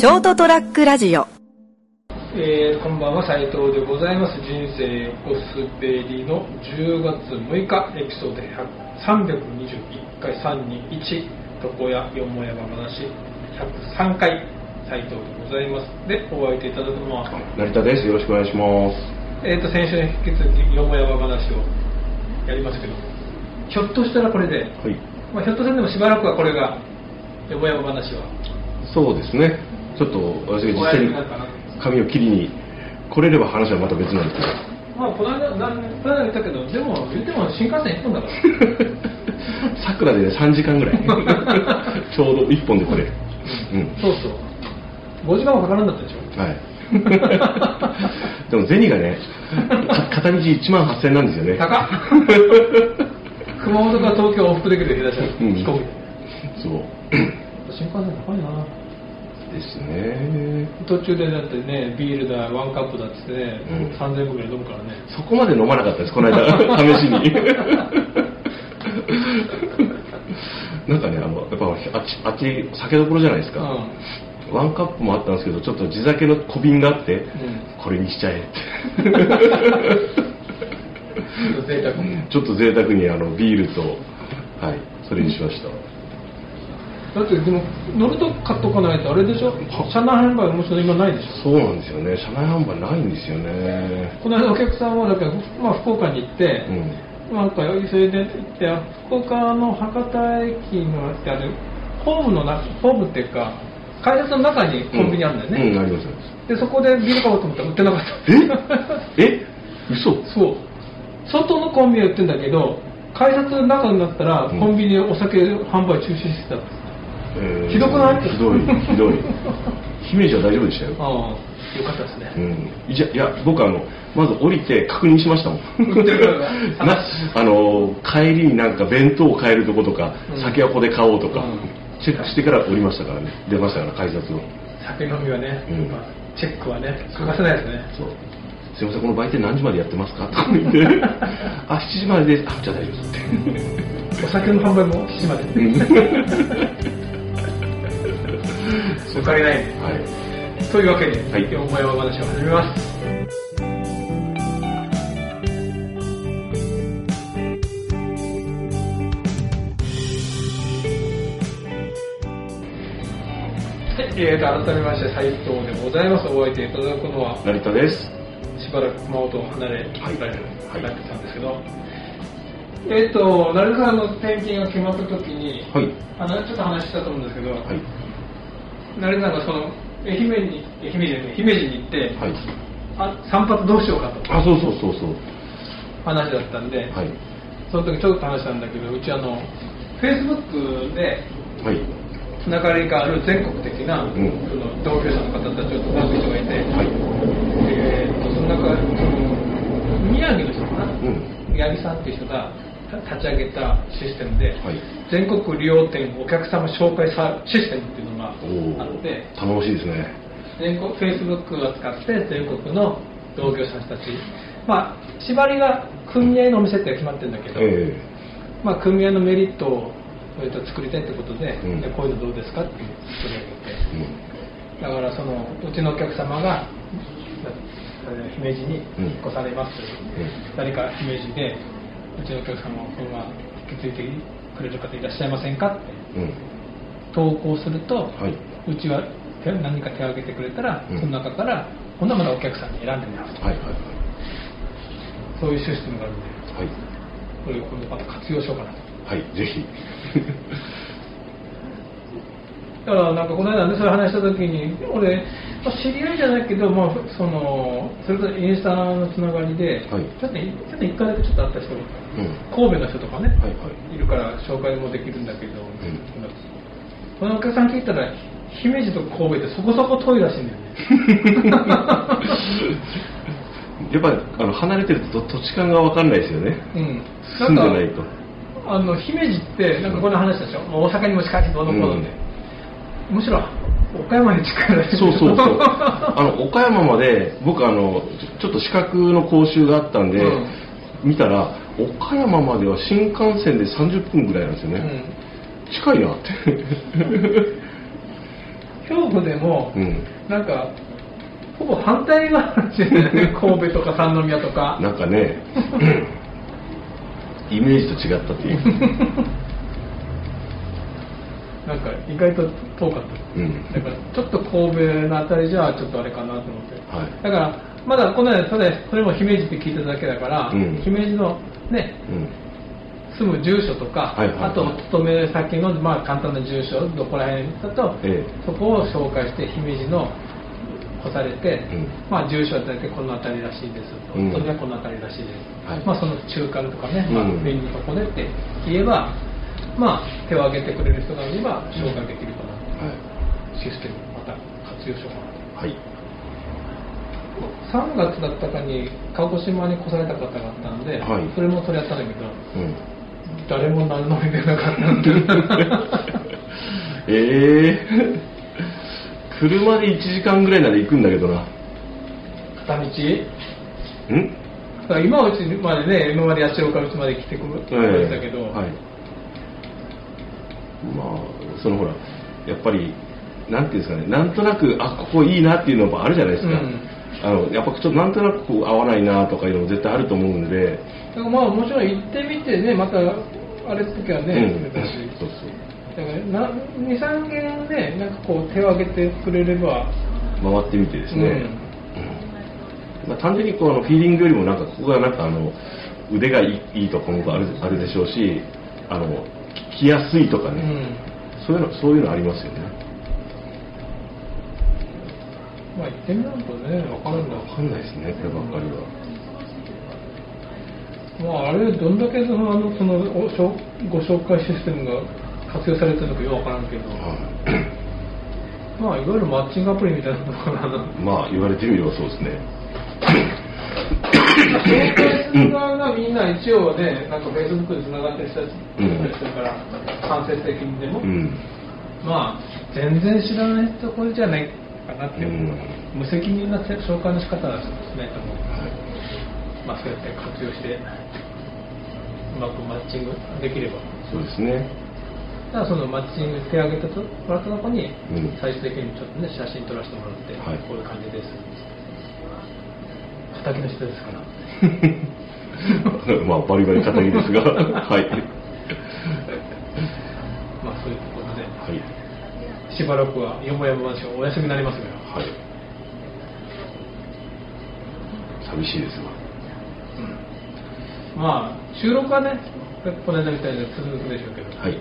ショートトラックラジオえーこんばんは斉藤でございます人生横滑りの10月6日エピソード321回321床屋よもやま話103回斉藤でございますでお相手いただくのは成田です。よろしくお願いします。えー、と先週に引き続きよもやま話をやりますけどひょっとしたらこれで、はい。まあ、ひょっとするでもしばらくはこれがよもやま話はそうですね。ちょっと私が実際に髪を切りに来れれば話はまた別なんですけど。まあこの間この間言ったけどでも言っても新幹線1本だから桜でね3時間ぐらい。ちょうど1本で来れる。うん。そうそう5時間もかからんだったでしょはい。でも銭がね、か片道1万8000なんですよね。高っ熊本から東京往復できる下手したらうん飛行機そう。新幹線高いなですね。途中でだってねビールだワンカップだっつってね、うん3000円ぐらい飲むからねそこまで飲まなかったです、この間、試しに。なんかね、あの、やっぱあっち、あっち、酒どころじゃないですか。ワンカップもあったんですけど、ちょっと地酒の小瓶があって、んこれにしちゃえって。ちょっと贅沢にあのビールと、はい、それにしました。だってでも乗ると買っとかないとあれでしょ？車内販売もちろん今ないでしょ？そうなんですよね、車内販売ないんですよね。この間お客さんはだから、まあ、福岡に行って、うん。なんかそれで行って福岡の博多駅のあってあるホームの中ホームっていうか改札の中にコンビニあるんだよね、うん、うんあります。でそこでビール買おうと思ったら売ってなかった。え？え？嘘。そう。外のコンビニは売ってんだけど改札の中になったらうん。コンビニでお酒販売中止してた、えーひどくない？ひどい、ひどい。姫路は大丈夫でしたよ。ああよかったですね、うん、いやいや僕あのまず降りて確認しましたもん。なあの帰りになんか弁当を買えるとことか、うん。酒はここで買おうとか、うん。チェックしてから降りましたからね。出ましたから改札を。酒飲みはね、うん。まあチェックはね欠かせないですね。そう。すいませんこの売店何時までやってますか？とか言って。あ7時までです。あじゃあ大丈夫です。ってお酒の販売も7時まで お金ない。はい。というわけで、はい。よもやま話を始めます。はい、えーと、改めまして斉藤でございます。お相手いただくのは、成田です。しばらく熊本を離れ、はいられる、はいなってたんですけど、えっ、と、成田さんの転勤が決まった時に、はい。あの、ちょっと話したと思うんですけど、はい成田さんがその、愛媛に、愛媛じゃない姫路に行って、はい。あ散髪どうしようかと。あそうそうそうそう。話だったんで、はい。その時ちょっと話したんだけどうちあのフェイスブックではい。つながりがある全国的な、ん。その同居者の方たちをつなぐ人がいて、はい。えーその中その宮城の人かな、うん。宮城さんっていう人がた立ち上げたシステムで、はい。全国利用店お客様紹介さシステムっていうのがおあってお頼もしいですね。全国フェイスブックを使って全国の同業者たち。まあ縛りが組合のお店って決まってるんだけど、えまあ、組合のメリットをそれと作りたいってことで,、うん。でこういうのどうですかっていう取り上げて。えうん。だからそのうちのお客様がえー姫路に引っ越されますという、うん。誰か姫路でうちのお客様を車引き継いでくれる方いらっしゃいませんかって。うん。投稿すると、はい。うちは手何か手を挙げてくれたら、うん。その中から今度はまたお客さんに選んでもらうと、はいはいそういうシステムがあるんではい。これを今度また活用しようかなと。はいぜひ。だからなんかこの間ねそれ話した時に俺まあ知り合いじゃないけど、まあ、そのそれとインスタのつながりで、はい。ちょっとちょっと一回だけちょっと会った人がうん。神戸の人とかね、はいはい。いるから紹介もできるんだけど、ん。このお客さん聞いたら姫路と神戸ってそこそこ遠いらしいんだよね。やっぱりあの離れてると土地勘が分かんないですよね。うん。住んでないと。あの姫路ってなんかこの話でしょ、大阪にも近いしどうのこうので、むしろ岡山に近いそうそうそう。あの 岡山まで僕あのちょっと資格の講習があったんで、うん。見たら岡山までは新幹線で30分ぐらいなんですよね、近いなって。京都でも、うん。なんかほぼ反対側なんですよね。神戸とか三宮とか。なんかねイメージと違ったっていうなんか意外と遠かった。うん。だからちょっと神戸のあたりじゃちょっとあれかなと思って、はい。だからまだこの間ただそれも姫路って聞いただけだから、うん。姫路のねうん。住む住所とか、はいはいはい。あと勤め先の、まあ、簡単な住所どこら辺だと、えそこを紹介して姫路の干されて、うん。まあ、住所は大体この辺りらしいですと、うん。それはこの辺りらしいです、はい。まあ、その中間とかね、まあうん。便利なとこでって言えば、まあ、手を挙げてくれる人がいれば紹介できるかな、はいシステムまた活用しようかなと。はい。3月だったかに鹿児島に来された方があったんで、はい。それも取り合ったんだけどうん。誰も何の出なかったんで。ええ車で1時間ぐらいなら行くんだけどな。片道？ん？だから今うちまでね今まで八千代からうちまで来てくれたけど、はいまあそのほらやっぱりなんていうんですかねなんとなくあここいいなっていうのもあるじゃないですか、うん。あのやっぱちょっとなんとなくこう合わないなとかいうのも絶対あると思うんで、だからまあもちろん行ってみてねまたあれっ時はね、うん。そうそうだから23軒ねなんかこう手を挙げてくれれば。回ってみてですね、うん。うん。まあ、単純にこうあのフィーリングよりもなんかここがなんかあの腕がいいいいところもあるあるでしょうしあのき来やすいとかね、うん。そういうのそういうのありますよね。まあ行ってみないとね分かるんだ分かんないですねこればっかりは。まあ、あれどんだけそのあのそのおしょご紹介システムが活用されてるのかよくわからんけど、はい。まあいわゆるマッチングアプリみたいなのかな。まあ言われてみればそうですね紹介する側がみんな一応ねなんかフェイスブックでつながってる人たちうんしてるから間接的にでも、うんまあ全然知らないところじゃないかなってう、ん無責任な紹介の仕方はしないと思うはいまあそうやって活用してうまくマッチングできればそうですねだからそのマッチング手を挙げてもらったとこに最終的にちょっとね写真撮らせてもらって、はいこういう感じです畑の人ですから。まあバリバリ肩着ですが。はい。まあそういうことで。はい。しばらくはよもやま話がお休みになりますが。はい。寂しいですわ。まあ収録はねこの間みたいに続くでしょうけど、はい。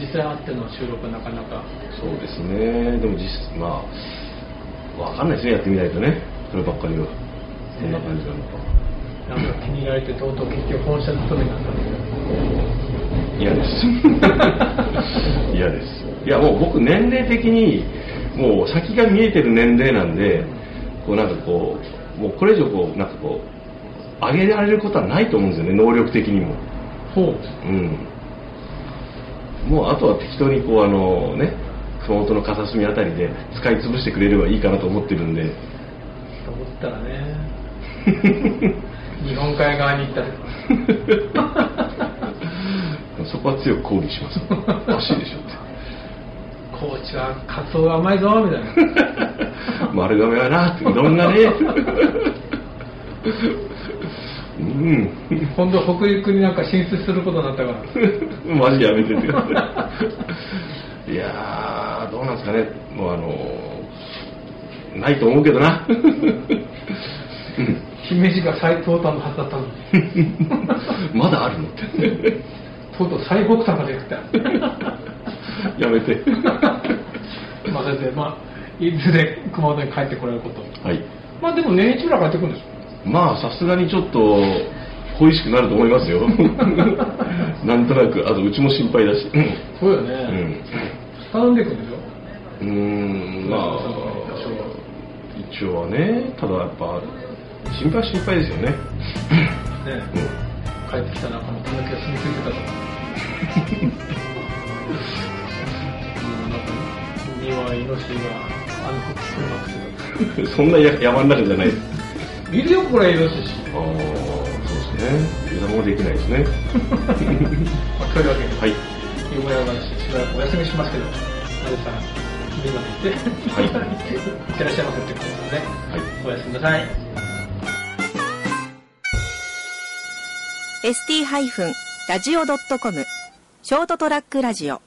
実際会っての収録はなかなか。そうですね。でも実まあわかんないですね。やってみないとね。そればっかりはどんな感じなのかなんか気に入られてとうとう結局本社勤めになったんだけど嫌です。嫌です。いやもう僕年齢的にもう先が見えてる年齢なんでこうなんかこうもうこれ以上こうなんかこう上げられることはないと思うんですよね能力的にも。そう。うん。もうあとは適当にこうあのね熊本の片隅あたりで使い潰してくれればいいかなと思ってるんで。と思ったらね 日本海側に行ったり そこは強く抗議します。おかしいでしょって。高知はカツオが甘いぞみたいな。丸亀はなって。うどんがね。うん。今度北陸になんか進出することになったから。マジやめてって。いいやーどうなんですかね。もうあのないと思うけどな。うん姫路が最東端のはずだったのに。まだあるの？っ てとうとう最北端まで行った。やめて。まあ先生まあいずれ熊本に帰ってこられること。はい。まあでも年一ぐらい帰ってくるんですよまあさすがにちょっと恋しくなると思いますよ。なんとなくあとうちも心配だし。そうよね、うん。頼んでいくんでしょ？うーんまあ一応はねただやっぱ心配は心配ですよね。ね。う帰ってきた中のたぬきが住み着いてたとかもうなんか庭イノシシがあの服車してんそんなや山の中じゃない。ですたいるよこれイノシシ。ああそうですね。油断もできないですね。まあというわけではい。よもや話しばらくお休みしますけど、さんみんなで行って、はいいってらっしゃいませってことですね。はいおやすみなさい。ST-radio.com ショートトラックラジオ